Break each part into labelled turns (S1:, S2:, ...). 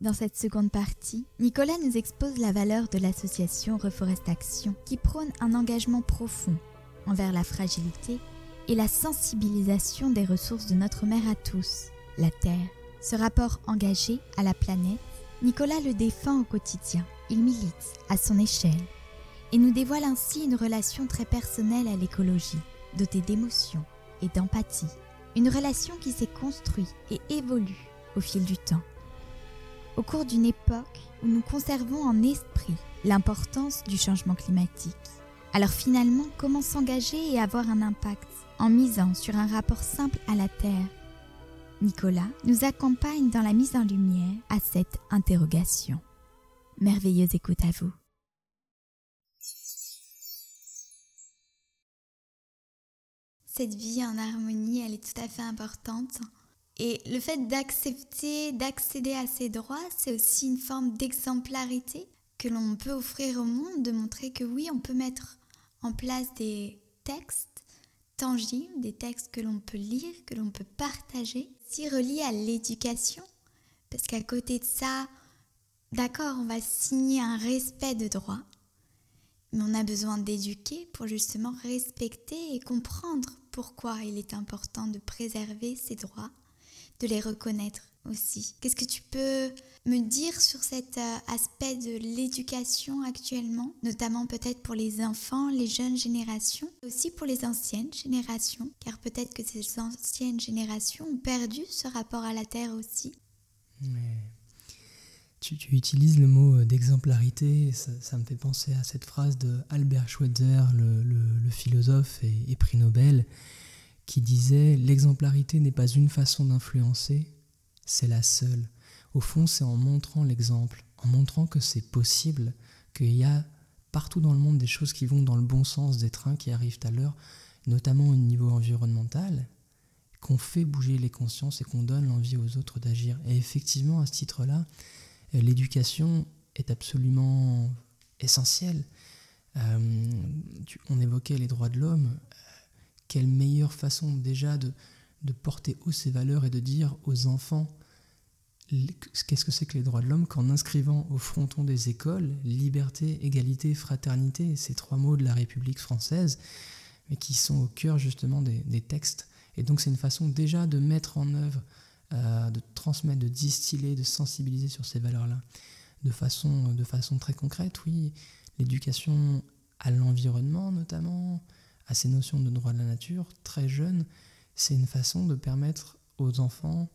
S1: Dans cette seconde partie, Nicolas nous expose la valeur de l'association Reforest Action qui prône un engagement profond envers la fragilité et la sensibilisation des ressources de notre mère à tous, la Terre. Ce rapport engagé à la planète, Nicolas le défend au quotidien. Il milite à son échelle et nous dévoile ainsi une relation très personnelle à l'écologie, dotée d'émotions et d'empathie. Une relation qui s'est construite et évolue au fil du temps. Au cours d'une époque où nous conservons en esprit l'importance du changement climatique. Alors finalement, comment s'engager et avoir un impact en misant sur un rapport simple à la Terre? Nicolas nous accompagne dans la mise en lumière à cette interrogation. Merveilleuse écoute à vous. Cette vie en harmonie, elle est tout à fait importante. Et le fait d'accepter, d'accéder à ses droits, c'est aussi une forme d'exemplarité que l'on peut offrir au monde, de montrer que oui, on peut mettre en place des textes tangibles, des textes que l'on peut lire, que l'on peut partager, si reliés à l'éducation. Parce qu'à côté de ça, d'accord, on va signer un respect de droits, mais on a besoin d'éduquer pour justement respecter et comprendre pourquoi il est important de préserver ces droits, de les reconnaître aussi. Qu'est-ce que tu peux me dire sur cet euh, aspect de l'éducation actuellement, notamment peut-être pour les enfants, les jeunes générations, aussi pour les anciennes générations, car peut-être que ces anciennes générations ont perdu ce rapport à la terre aussi.
S2: Tu, utilises le mot euh, d'exemplarité, ça, me fait penser à cette phrase de Albert Schweitzer, le, philosophe et, et, prix Nobel, qui disait L'exemplarité n'est pas une façon d'influencer, c'est la seule. Au fond, c'est en montrant l'exemple, en montrant que c'est possible, qu'il y a partout dans le monde des choses qui vont dans le bon sens, des trains qui arrivent à l'heure, notamment au niveau environnemental, qu'on fait bouger les consciences et qu'on donne l'envie aux autres d'agir. Et effectivement, à ce titre-là, l'éducation est absolument essentielle. Euh, on évoquait les droits de l'homme. Quelle meilleure façon déjà de, porter haut ces valeurs et de dire aux enfants qu'est-ce que c'est que les droits de l'homme qu'en inscrivant au fronton des écoles liberté, égalité, fraternité, ces trois mots de la République française, mais qui sont au cœur justement des textes. Et donc c'est une façon déjà de mettre en œuvre euh, de transmettre, de distiller, de sensibiliser sur ces valeurs-là. De façon, de façon très concrète, oui, l'éducation à l'environnement notamment, à ces notions de droit de la nature, très jeune, c'est une façon de permettre aux enfants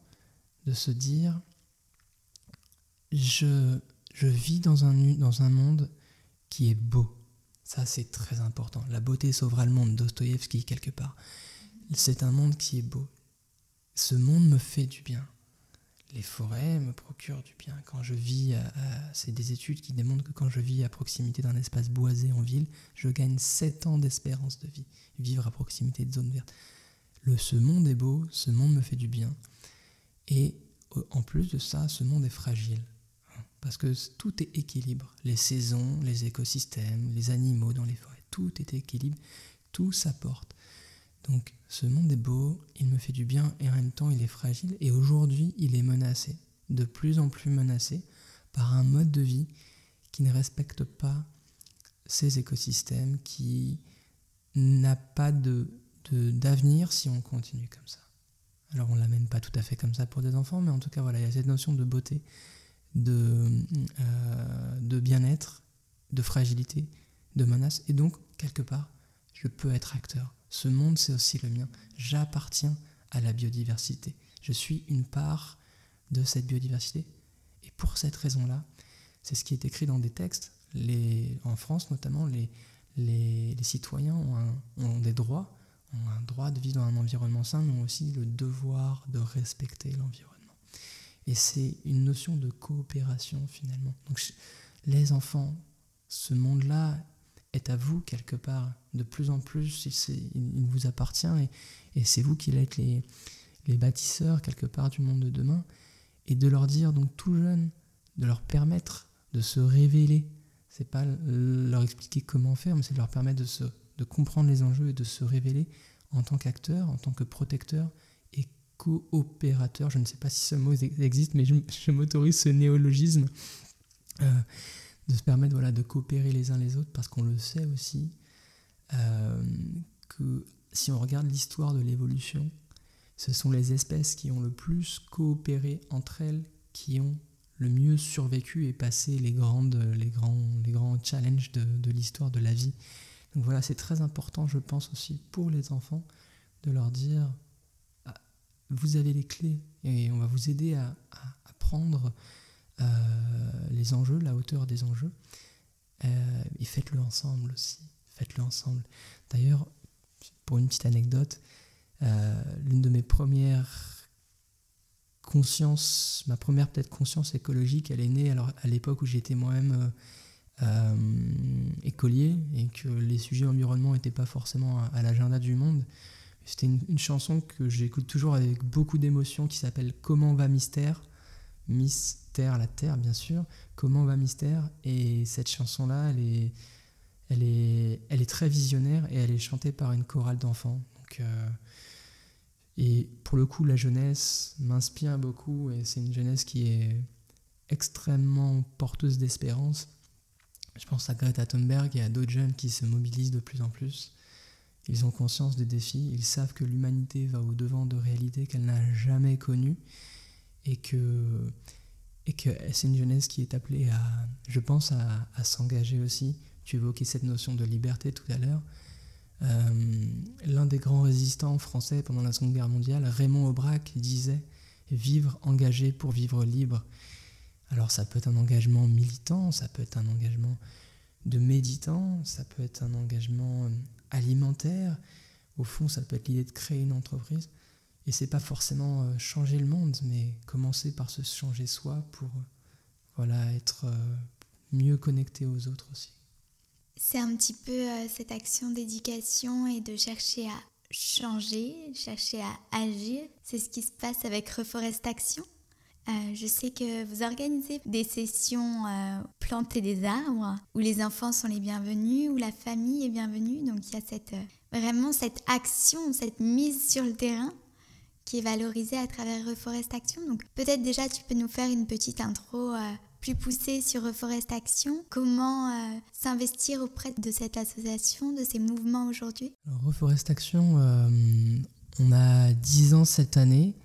S2: de se dire je, je vis dans un, dans un monde qui est beau. Ça, c'est très important. La beauté sauvera le monde, Dostoïevski, quelque part. C'est un monde qui est beau. Ce monde me fait du bien. Les forêts me procurent du bien. Quand je vis, c'est des études qui démontrent que quand je vis à proximité d'un espace boisé en ville, je gagne 7 ans d'espérance de vie. Vivre à proximité de zones vertes. Le, ce monde est beau, ce monde me fait du bien. Et euh, en plus de ça, ce monde est fragile. Parce que tout est équilibre. Les saisons, les écosystèmes, les animaux dans les forêts, tout est équilibre, tout s'apporte. Donc ce monde est beau, il me fait du bien et en même temps il est fragile et aujourd'hui il est menacé, de plus en plus menacé par un mode de vie qui ne respecte pas ces écosystèmes, qui n'a pas d'avenir si on continue comme ça. Alors on ne l'amène pas tout à fait comme ça pour des enfants, mais en tout cas voilà, il y a cette notion de beauté, de, euh, de bien-être, de fragilité, de menace, et donc quelque part, je peux être acteur ce monde, c'est aussi le mien. J'appartiens à la biodiversité. Je suis une part de cette biodiversité. Et pour cette raison-là, c'est ce qui est écrit dans des textes. en France, notamment, les, citoyens ont, des droits, ont un droit de vivre dans un environnement sain, mais ont aussi le devoir de respecter l'environnement. Et c'est une notion de coopération finalement. Donc les enfants, ce monde-là est à vous quelque part. De plus en plus, il, vous appartient et, c'est vous qui êtes les, bâtisseurs quelque part du monde de demain. Et de leur dire, donc tout jeune, de leur permettre de se révéler. C'est pas leur expliquer comment faire, mais c'est de leur permettre de, se, de comprendre les enjeux et de se révéler en tant qu'acteur, en tant que protecteur, et coopérateurs. Je ne sais pas si ce mot existe, mais je, m'autorise ce néologisme euh, de se permettre voilà, de coopérer les uns les autres parce qu'on le sait aussi euh, que si on regarde l'histoire de l'évolution, ce sont les espèces qui ont le plus coopéré entre elles qui ont le mieux survécu et passé les, grandes, les, grands, les grands challenges de, de l'histoire de la vie. Donc voilà, c'est très important, je pense aussi, pour les enfants, de leur dire, ah, vous avez les clés et on va vous aider à, à, euh, les enjeux, la hauteur des enjeux. Euh, et faites-le ensemble aussi. Faites-le ensemble. D'ailleurs, pour une petite anecdote, euh, l'une de mes premières consciences, ma première peut-être conscience écologique, elle est née alors à l'époque où j'étais moi-même écolier et que les sujets environnement n'étaient pas forcément à l'agenda du monde. C'était une, chanson que j'écoute toujours avec beaucoup d'émotion qui s'appelle Comment va Mystère? Mystère, la Terre, bien sûr. Comment va Mystère? Et cette chanson-là, elle est, elle, est, elle est très visionnaire et elle est chantée par une chorale d'enfants. Donc, euh, et pour le coup, la jeunesse m'inspire beaucoup et c'est une jeunesse qui est extrêmement porteuse d'espérance. Je pense à Greta Thunberg et à d'autres jeunes qui se mobilisent de plus en plus. Ils ont conscience des défis, ils savent que l'humanité va au-devant de réalités qu'elle n'a jamais connues et que, c'est une jeunesse qui est appelée à, je pense, à, s'engager aussi. Tu évoquais cette notion de liberté tout à l'heure. Euh, l'un des grands résistants français pendant la Seconde Guerre mondiale, Raymond Aubrac, disait Vivre engagé pour vivre libre. Alors ça peut être un engagement militant, ça peut être un engagement de méditant, ça peut être un engagement alimentaire. Au fond, ça peut être l'idée de créer une entreprise. Et c'est pas forcément euh, changer le monde, mais commencer par se changer soi pour euh, voilà, être euh, mieux connecté aux autres aussi.
S1: C'est un petit peu cette action d'éducation et de chercher à changer, chercher à agir. C'est ce qui se passe avec Reforest Action. Je sais que vous organisez des sessions euh, des arbres où les enfants sont les bienvenus, où la famille est bienvenue. Donc il y a cette, vraiment cette action, cette mise sur le terrain qui est valorisée à travers Reforest Action. Donc peut-être déjà tu peux nous faire une petite intro plus poussée sur Reforest Action. Comment s'investir auprès de cette association, de ces mouvements aujourd'hui?
S2: Reforest Action, on a 10 ans cette année.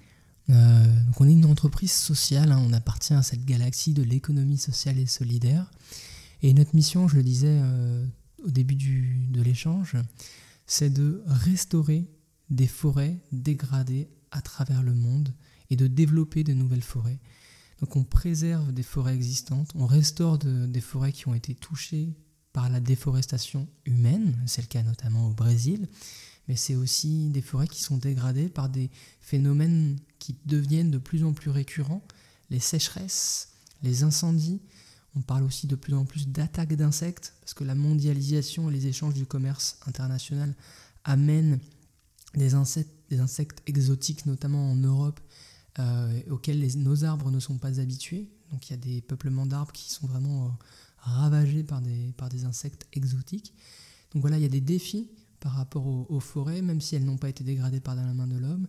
S2: Euh, donc on est une entreprise sociale, hein. on appartient à cette galaxie de l'économie sociale et solidaire. Et notre mission, je le disais euh, au début de l'échange, c'est de restaurer des forêts dégradées à travers le monde et de développer de nouvelles forêts. Donc on préserve des forêts existantes, on restaure des forêts qui ont été touchées par la déforestation humaine, c'est le cas notamment au Brésil, mais c'est aussi des forêts qui sont dégradées par des phénomènes qui deviennent de plus en plus récurrents, les sécheresses, les incendies. On parle aussi de plus en plus d'attaques d'insectes, parce que la mondialisation et les échanges du commerce international amènent des insectes, des insectes exotiques, notamment en Europe, euh, auxquels nos arbres ne sont pas habitués. Donc il y a des peuplements d'arbres qui sont vraiment euh, ravagés par des, par des insectes exotiques. Donc voilà, il y a des défis par rapport aux, forêts, même si elles n'ont pas été dégradées par la main de l'homme.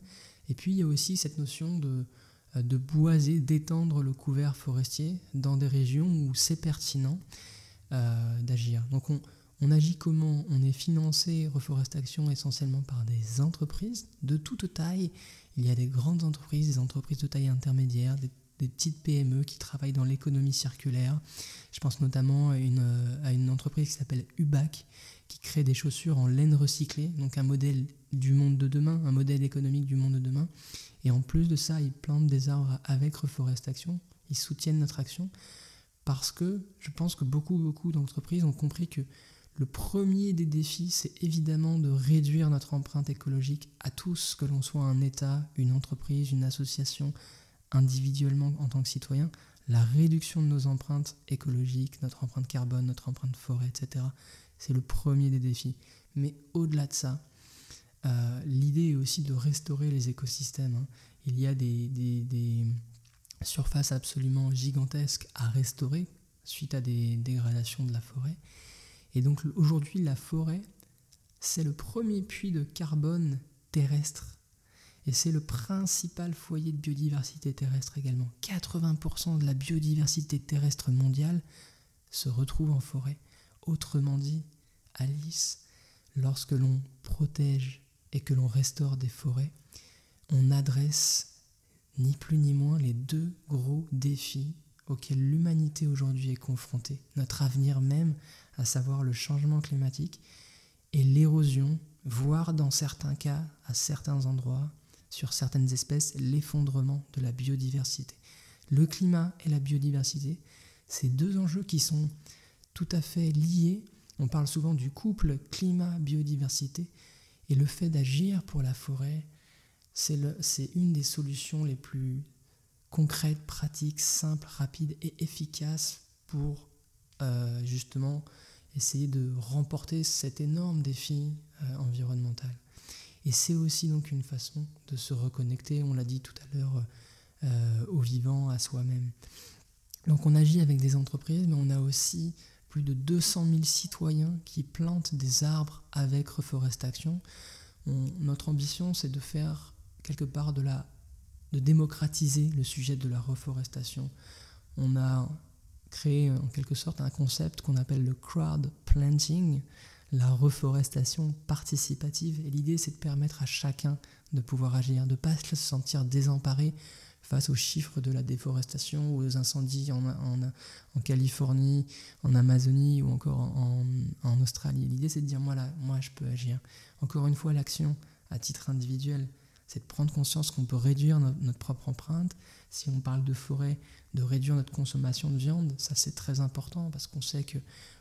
S2: Et puis il y a aussi cette notion de, euh, de boiser, d'étendre le couvert forestier dans des régions où c'est pertinent d'agir. Donc on, on, agit comment? On est financé Reforestation essentiellement par des entreprises de toute taille. Il y a des grandes entreprises, des entreprises de taille intermédiaire, des, petites PME qui travaillent dans l'économie circulaire. Je pense notamment à une, à une entreprise qui s'appelle UBAC, qui crée des chaussures en laine recyclée, donc un modèle du monde de demain, un modèle économique du monde de demain. Et en plus de ça, ils plantent des arbres avec Reforestation, ils soutiennent notre action, parce que je pense que beaucoup, beaucoup d'entreprises ont compris que le premier des défis, c'est évidemment de réduire notre empreinte écologique à tous, que l'on soit un État, une entreprise, une association, individuellement en tant que citoyen. La réduction de nos empreintes écologiques, notre empreinte carbone, notre empreinte forêt, etc. C'est le premier des défis. Mais au-delà de ça, euh, l'idée est aussi de restaurer les écosystèmes. Hein. Il y a des, surfaces absolument gigantesques à restaurer suite à des dégradations de la forêt. Et donc aujourd'hui, la forêt, c'est le premier puits de carbone terrestre. Et c'est le principal foyer de biodiversité terrestre également. 80% de la biodiversité terrestre mondiale se retrouve en forêt. Autrement dit, Alice, lorsque l'on protège et que l'on restaure des forêts, on adresse ni plus ni moins les deux gros défis auxquels l'humanité aujourd'hui est confrontée, notre avenir même, à savoir le changement climatique et l'érosion, voire dans certains cas, à certains endroits, sur certaines espèces, l'effondrement de la biodiversité. Le climat et la biodiversité, c'est deux enjeux qui sont tout à fait liés. On parle souvent du couple climat-biodiversité et le fait d'agir pour la forêt, c'est une des solutions les plus concrètes, pratiques, simples, rapides et efficaces pour euh, justement essayer de remporter cet énorme défi euh, environnemental. Et c'est aussi donc une façon de se reconnecter, on l'a dit tout à l'heure, euh, au vivant, à soi-même. Donc on agit avec des entreprises, mais on a aussi plus de 200 000 citoyens qui plantent des arbres avec Reforestation. notre ambition, c'est de faire quelque part de la de démocratiser le sujet de la reforestation. On a créé en quelque sorte un concept qu'on appelle le crowd planting, la reforestation participative. Et l'idée, c'est de permettre à chacun de pouvoir agir, de ne pas se sentir désemparé face aux chiffres de la déforestation ou aux incendies en, Californie, en Amazonie ou encore en, en Australie. L'idée, c'est de dire, moi, là, moi, je peux agir. Encore une fois, l'action à titre individuel, c'est de prendre conscience qu'on peut réduire notre, propre empreinte. Si on parle de forêt, de réduire notre consommation de viande, ça c'est très important parce qu'on sait que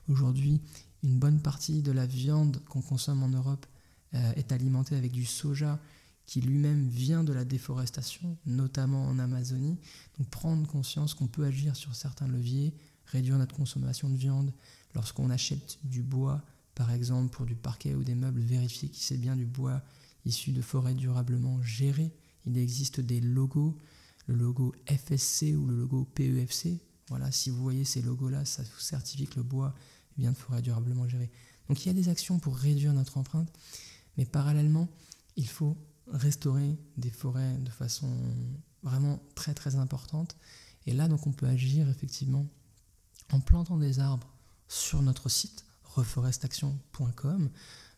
S2: aujourd'hui une bonne partie de la viande qu'on consomme en Europe euh, est alimentée avec du soja qui lui-même vient de la déforestation, notamment en Amazonie. Donc prendre conscience qu'on peut agir sur certains leviers, réduire notre consommation de viande. Lorsqu'on achète du bois, par exemple pour du parquet ou des meubles, vérifier que c'est bien du bois issus de forêts durablement gérées. Il existe des logos, le logo FSC ou le logo PEFC. Voilà, si vous voyez ces logos-là, ça vous certifie que le bois vient de forêts durablement gérées. Donc il y a des actions pour réduire notre empreinte, mais parallèlement, il faut restaurer des forêts de façon vraiment très très importante. Et là, donc, on peut agir effectivement en plantant des arbres sur notre site reforestation.com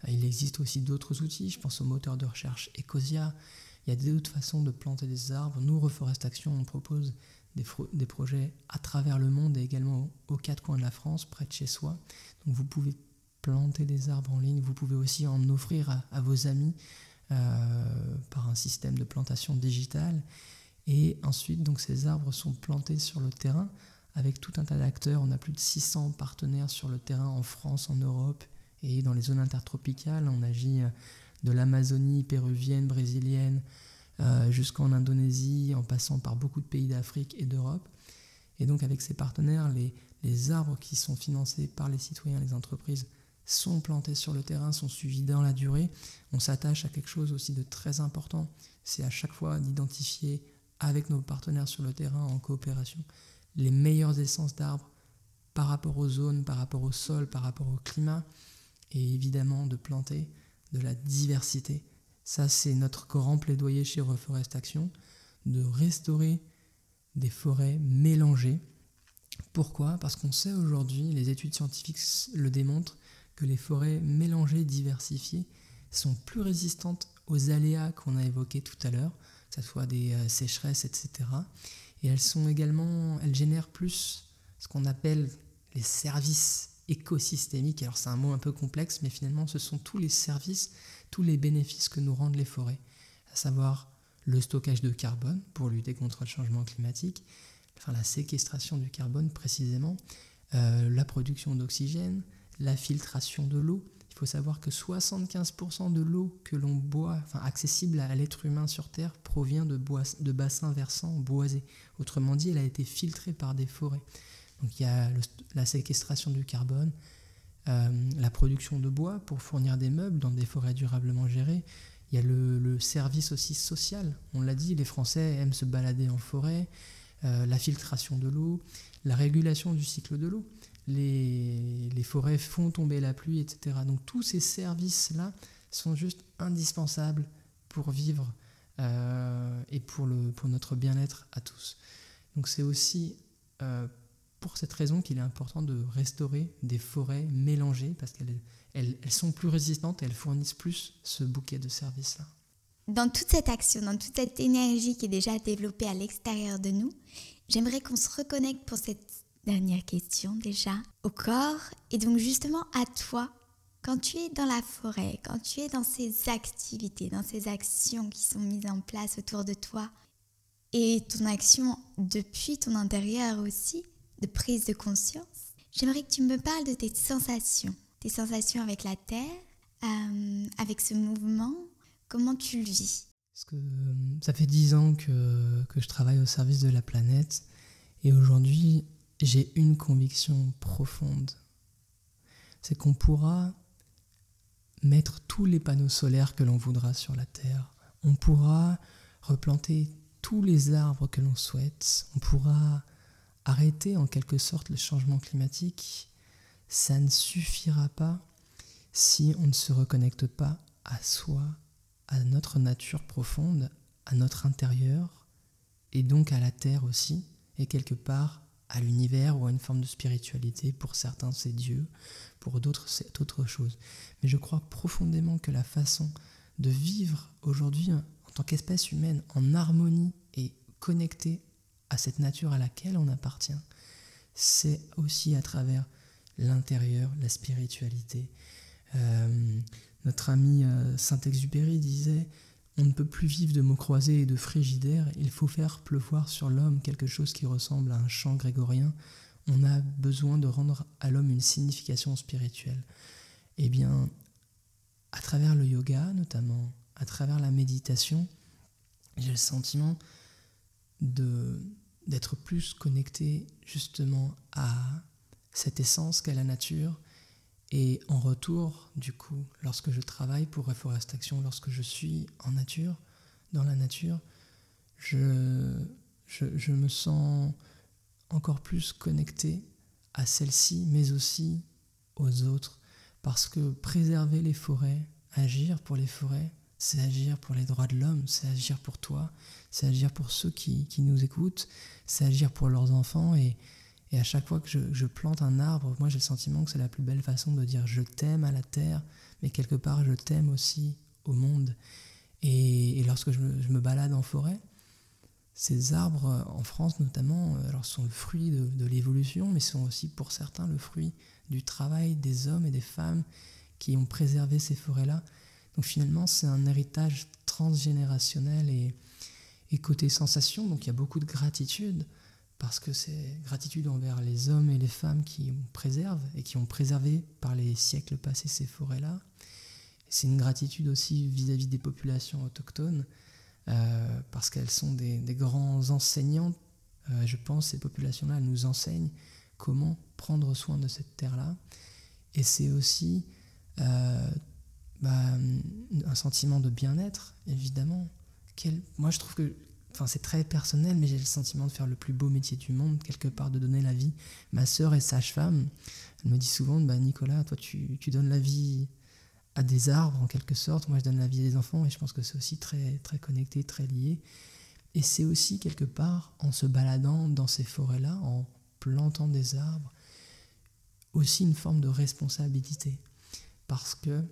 S2: il existe aussi d'autres outils, je pense au moteur de recherche Ecosia. Il y a d'autres façons de planter des arbres. Nous, Reforestation, on propose des, projets à travers le monde et également aux quatre coins de la France, près de chez soi. Donc vous pouvez planter des arbres en ligne, vous pouvez aussi en offrir à, vos amis euh, par un système de plantation digitale. Et ensuite, donc, ces arbres sont plantés sur le terrain avec tout un tas d'acteurs. On a plus de 600 partenaires sur le terrain en France, en Europe et dans les zones intertropicales, on agit euh, de l'Amazonie péruvienne, brésilienne, euh, jusqu'en Indonésie, en passant par beaucoup de pays d'Afrique et d'Europe. Et donc avec ces partenaires, les, les, arbres qui sont financés par les citoyens, les entreprises, sont plantés sur le terrain, sont suivis dans la durée. On s'attache à quelque chose aussi de très important, c'est à chaque fois d'identifier avec nos partenaires sur le terrain en coopération les meilleures essences d'arbres par rapport aux zones, par rapport au sol, par rapport au climat, et évidemment de planter de la diversité. Ça, c'est notre grand plaidoyer chez Reforest Action, de restaurer des forêts mélangées. Pourquoi? Parce qu'on sait aujourd'hui, les études scientifiques le démontrent, que les forêts mélangées, diversifiées, sont plus résistantes aux aléas qu'on a évoqués tout à l'heure, que ce soit des euh, sécheresses, etc. Et elles sont également, elles génèrent plus ce qu'on appelle les services écosystémique. Alors c'est un mot un peu complexe, mais finalement ce sont tous les services, tous les bénéfices que nous rendent les forêts, à savoir le stockage de carbone pour lutter contre le changement climatique, enfin la séquestration du carbone précisément, euh, la production d'oxygène, la filtration de l'eau. Il faut savoir que 75% de l'eau que l'on boit, enfin accessible à l'être humain sur Terre, provient de, de bassins versants boisés. Autrement dit, elle a été filtrée par des forêts. Donc il y a la séquestration du carbone, euh, la production de bois pour fournir des meubles dans des forêts durablement gérées. Il y a le, service aussi social. On l'a dit, les Français aiment se balader en forêt, euh, la filtration de l'eau, la régulation du cycle de l'eau. Les, les, forêts font tomber la pluie, etc. Donc tous ces services-là sont juste indispensables pour vivre euh, et pour, le, pour notre bien-être à tous. Donc c'est aussi pour cette raison qu'il est important de restaurer des forêts mélangées parce qu'elles elles, elles sont plus résistantes elles fournissent plus ce bouquet de services-là.
S1: Dans toute cette action, dans toute cette énergie qui est déjà développée à l'extérieur de nous, j'aimerais qu'on se reconnecte pour cette dernière question déjà au corps et donc justement à toi. Quand tu es dans la forêt, quand tu es dans ces activités, dans ces actions qui sont mises en place autour de toi, et ton action depuis ton intérieur aussi, de prise de conscience, j'aimerais que tu me parles de tes sensations, tes sensations avec la Terre, euh, avec ce mouvement, comment tu le vis?
S2: Parce que euh, ça fait dix ans que, que je travaille au service de la planète et aujourd'hui j'ai une conviction profonde. C'est qu'on pourra mettre tous les panneaux solaires que l'on voudra sur la Terre. On pourra replanter tous les arbres que l'on souhaite. On pourra arrêter en quelque sorte le changement climatique. Ça ne suffira pas si on ne se reconnecte pas à soi, à notre nature profonde, à notre intérieur, et donc à la Terre aussi, et quelque part à l'univers ou à une forme de spiritualité. Pour certains, c'est Dieu, pour d'autres, c'est autre chose. Mais je crois profondément que la façon de vivre aujourd'hui en tant qu'espèce humaine en harmonie et connectée à cette nature à laquelle on appartient, c'est aussi à travers l'intérieur, la spiritualité. Euh, notre ami euh, Saint-Exupéry disait on ne peut plus vivre de mots croisés et de frigidaire, il faut faire pleuvoir sur l'homme quelque chose qui ressemble à un chant grégorien. On a besoin de rendre à l'homme une signification spirituelle. Eh bien, à travers le yoga notamment, à travers la méditation, j'ai le sentiment d'être plus connecté justement à cette essence qu'est la nature et en retour, du coup, lorsque je travaille pour Reforestation, lorsque je suis en nature, dans la nature, je, je, me sens encore plus connecté à celle-ci, mais aussi aux autres. Parce que préserver les forêts, agir pour les forêts, c'est agir pour les droits de l'homme, c'est agir pour toi, c'est agir pour ceux qui, qui nous écoutent, c'est agir pour leurs enfants et, et à chaque fois que je, plante un arbre, moi j'ai le sentiment que c'est la plus belle façon de dire je t'aime à la terre, mais quelque part je t'aime aussi au monde. Et, lorsque je me, balade en forêt, ces arbres, en France notamment, alors sont le fruit de, de l'évolution, mais sont aussi pour certains le fruit du travail des hommes et des femmes qui ont préservé ces forêts-là. Donc finalement, c'est un héritage transgénérationnel et, côté sensation, donc il y a beaucoup de gratitude parce que c'est gratitude envers les hommes et les femmes qui préservent et qui ont préservé par les siècles passés ces forêts-là. C'est une gratitude aussi vis-à-vis des populations autochtones, euh, parce qu'elles sont des, grands enseignants. Euh, je pense ces populations-là nous enseignent comment prendre soin de cette terre-là. Et c'est aussi euh, bah, un sentiment de bien-être, évidemment. Moi, je trouve que Enfin, c'est très personnel, mais j'ai le sentiment de faire le plus beau métier du monde, quelque part, de donner la vie. Ma sœur est sage-femme. Elle me dit souvent bah, Nicolas, toi, tu, tu, donnes la vie à des arbres, en quelque sorte. Moi, je donne la vie à des enfants, et je pense que c'est aussi très, très connecté, très lié. Et c'est aussi, quelque part, en se baladant dans ces forêts-là, en plantant des arbres, aussi une forme de responsabilité. Parce que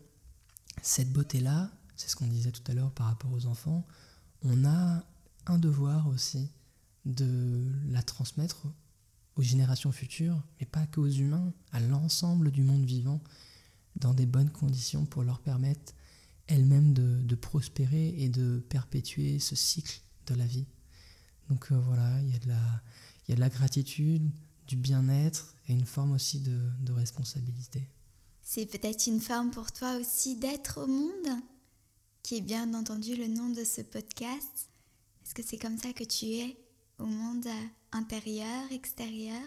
S2: cette beauté-là, c'est ce qu'on disait tout à l'heure par rapport aux enfants, on a un devoir aussi de la transmettre aux générations futures, mais pas qu'aux humains, à l'ensemble du monde vivant, dans des bonnes conditions pour leur permettre elles-mêmes de, prospérer et de perpétuer ce cycle de la vie. Donc euh, voilà, il y, a de la, gratitude, du bien-être et une forme aussi de responsabilité.
S1: C'est peut-être une forme pour toi aussi d'être au monde, qui est bien entendu le nom de ce podcast. Est-ce que c'est comme ça que tu es au monde intérieur, extérieur?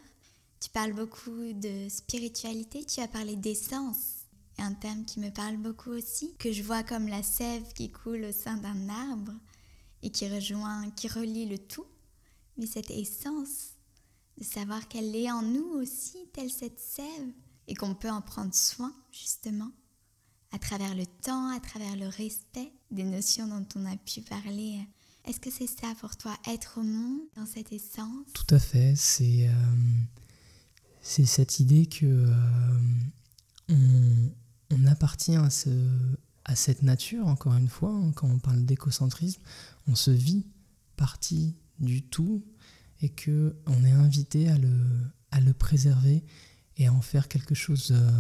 S1: Tu parles beaucoup de spiritualité, tu as parlé d'essence, un terme qui me parle beaucoup aussi, que je vois comme la sève qui coule au sein d'un arbre et qui rejoint, qui relie le tout. Mais cette essence, de savoir qu'elle est en nous aussi, telle cette sève, et qu'on peut en prendre soin, justement, à travers le temps, à travers le respect des notions dont on a pu parler. Est-ce que c'est ça pour toi, être au monde dans cette essence?
S2: Tout à fait, c'est c'est cette idée que on, on, appartient à cette nature, encore une fois, hein, quand on parle d'écocentrisme, on se vit partie du tout et que on est invité à le, à le préserver et en faire quelque chose euh,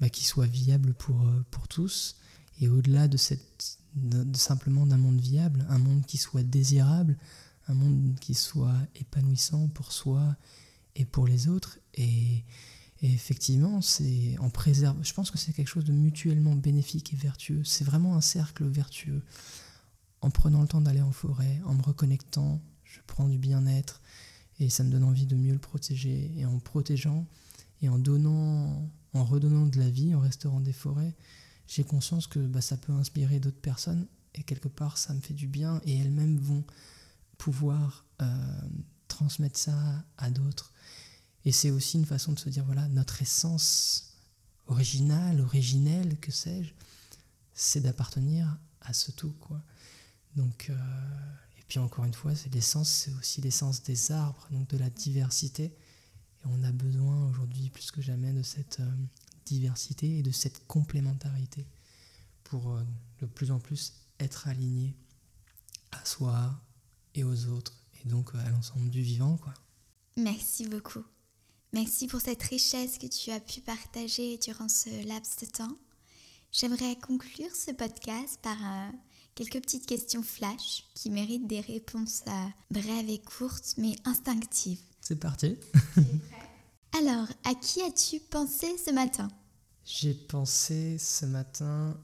S2: bah, qui soit viable pour, euh, pour tous. Et au-delà de, cette, simplement d'un monde viable, un monde qui soit désirable, un monde qui soit épanouissant pour soi et pour les autres. Et, et effectivement, c'est en préserve. Je pense que c'est quelque chose de mutuellement bénéfique et vertueux. C'est vraiment un cercle vertueux. En prenant le temps d'aller en forêt, en me reconnectant, je prends du bien-être et ça me donne envie de mieux le protéger. Et en protégeant et en donnant, en redonnant de la vie, en restaurant des forêts, j'ai conscience que bah, ça peut inspirer d'autres personnes et quelque part ça me fait du bien et elles-mêmes vont pouvoir euh, transmettre ça à d'autres. Et c'est aussi une façon de se dire, voilà, notre essence originale, originelle, que sais-je, c'est d'appartenir à ce tout, quoi. Donc, euh, et puis encore une fois, c'est l'essence, c'est aussi l'essence des arbres, donc de la diversité. On a besoin aujourd'hui plus que jamais de cette euh, diversité et de cette complémentarité pour euh, de plus en plus être aligné à soi et aux autres, et donc à l'ensemble du vivant, quoi.
S1: Merci beaucoup. Merci pour cette richesse que tu as pu partager durant ce laps de temps. J'aimerais conclure ce podcast par euh, quelques petites questions flash qui méritent des réponses euh, brèves et courtes mais instinctives.
S2: C'est parti.
S1: Alors, à qui as-tu pensé ce matin?
S2: J'ai pensé ce matin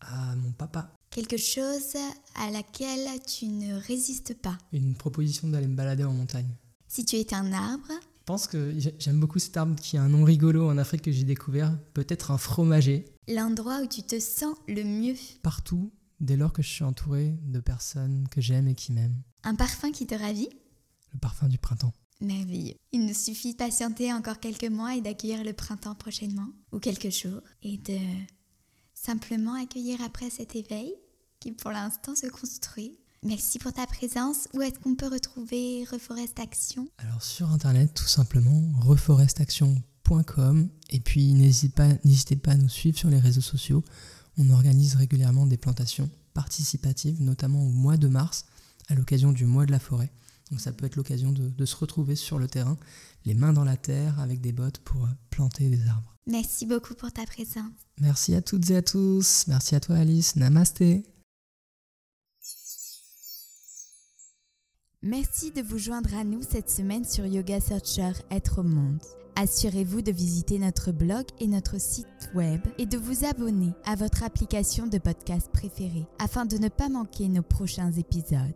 S2: à mon papa.
S1: Quelque chose à laquelle tu ne résistes pas.
S2: Une proposition d'aller me balader en montagne.
S1: Si tu étais un arbre,
S2: je pense que j'aime beaucoup cet arbre qui a un nom rigolo en Afrique que j'ai découvert, peut-être un fromager.
S1: L'endroit où tu te sens le mieux
S2: Partout, dès lors que je suis entouré de personnes que j'aime et qui m'aiment.
S1: Un parfum qui te ravit?
S2: Le parfum du printemps.
S1: Merveilleux. Il nous suffit de patienter encore quelques mois et d'accueillir le printemps prochainement, ou quelques jours, et de simplement accueillir après cet éveil qui pour l'instant se construit Merci pour ta présence. Où est-ce qu'on peut retrouver Reforest Action?
S2: Alors sur internet, tout simplement, reforestaction.com. Et puis n'hésitez pas, n'hésitez pas à nous suivre sur les réseaux sociaux. On organise régulièrement des plantations participatives, notamment au mois de mars, à l'occasion du mois de la forêt. Donc ça peut être l'occasion de, de se retrouver sur le terrain, les mains dans la terre, avec des bottes pour euh, planter des arbres.
S1: Merci beaucoup pour ta présence.
S2: Merci à toutes et à tous. Merci à toi Alice. Namasté.
S1: Merci de vous joindre à nous cette semaine sur Yoga Searcher Être au Monde. Assurez-vous de visiter notre blog et notre site web et de vous abonner à votre application de podcast préférée afin de ne pas manquer nos prochains épisodes.